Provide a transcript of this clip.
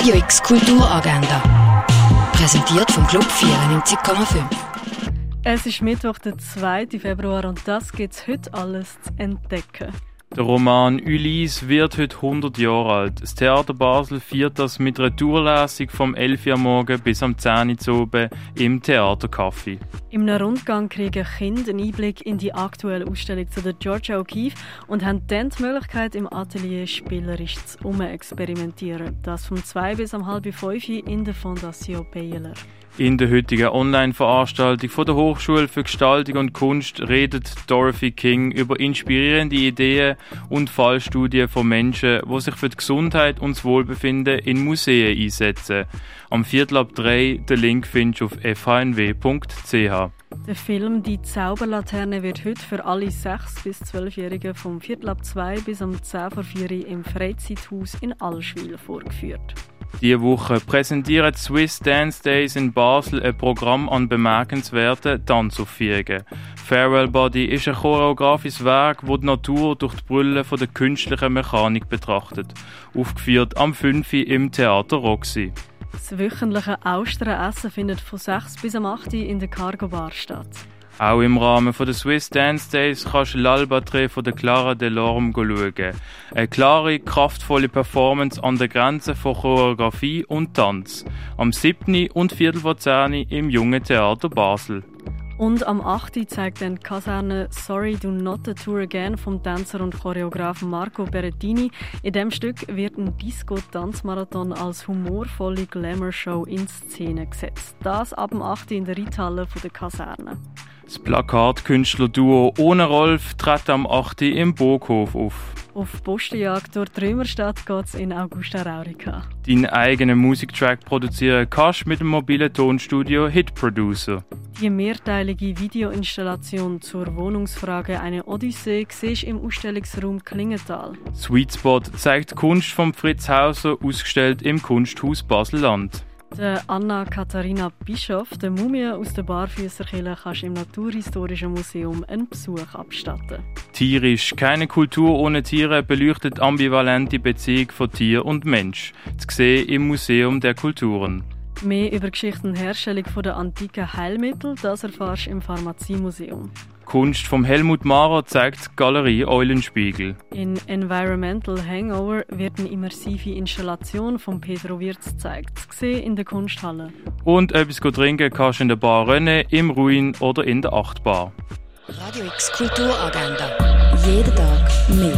Radio X Kulturagenda. Präsentiert vom Club 94,5. Es ist Mittwoch, der 2. Februar und das gibt's heute alles zu entdecken. Der Roman Ulysse wird heute 100 Jahre alt. Das Theater Basel feiert das mit einer Tourlesung vom 11 Uhr morgen bis am 10 Uhr oben im Theatercafé. Im Rundgang kriegen Kinder einen Einblick in die aktuelle Ausstellung zu der Georgia O'Keeffe und haben dann die Möglichkeit, im Atelier spielerisch zu experimentieren. Das vom 2 bis am halb 5 in der Fondation Baylor. In der heutigen Online-Veranstaltung der Hochschule für Gestaltung und Kunst redet Dorothy King über inspirierende Ideen und Fallstudien von Menschen, die sich für die Gesundheit und das Wohlbefinden in Museen einsetzen. Am Viertel ab drei, den Link findest du auf fhnw.ch. Der Film Die Zauberlaterne wird heute für alle 6- bis 12-Jährigen vom Viertel ab 2 bis um 10 vor 4 im Freizeithaus in Allschwil vorgeführt. Diese Woche präsentieren Swiss Dance Days in Basel ein Programm an bemerkenswerten Tanzaufführungen. Farewell Body ist ein choreografisches Werk, das die Natur durch die Brille von der künstlichen Mechanik betrachtet. Aufgeführt am 5. im Theater Roxy. Das wöchentliche Austerenessen findet von 6 bis am 8 in der Cargo Bar statt. Auch im Rahmen der Swiss Dance Days kannst du L'Albatre von der Clara Delorme schauen. Eine klare, kraftvolle Performance an der Grenze von Choreografie und Tanz. Am 7. und Viertel vor 10. im Jungen Theater Basel. Und am 8. zeigt dann die Kaserne Sorry Do Not a Tour Again vom Tänzer und Choreografen Marco Berettini. In dem Stück wird ein Disco-Tanzmarathon als humorvolle Glamour-Show in Szene gesetzt. Das ab dem 8. in der Reithalle der Kaserne. Das Plakatkünstler-Duo Ohne Rolf tritt am 8. im Burghof auf. Auf Postenjagd durch die Römerstadt geht's in Augusta Raurica. Deinen eigenen Musiktrack produzieren kannst mit dem mobilen Tonstudio Hit Producer. Die mehrteilige Videoinstallation zur Wohnungsfrage Eine Odyssee siehst im Ausstellungsraum Klingenthal. Sweet Spot zeigt Kunst von Fritz Hauser, ausgestellt im Kunsthaus Basel-Land. Der Anna-Katharina Bischof, der Mumie aus der Barfüßerkirche, kannst im Naturhistorischen Museum einen Besuch abstatten. Tierisch, keine Kultur ohne Tiere beleuchtet ambivalente Beziehung von Tier und Mensch. Zu sehen im Museum der Kulturen. Mehr über Geschichte und Herstellung der antiken Heilmittel, das erfährst du im Pharmaziemuseum. Kunst vom Helmut Mara zeigt die Galerie Eulenspiegel. In Environmental Hangover wird eine immersive Installation von Pedro Wirz gezeigt, gesehen in der Kunsthalle. Und etwas trinken kannst du in der Bar René, im Ruin oder in der Achtbar. Radio X Kulturagenda. Jeden Tag mehr.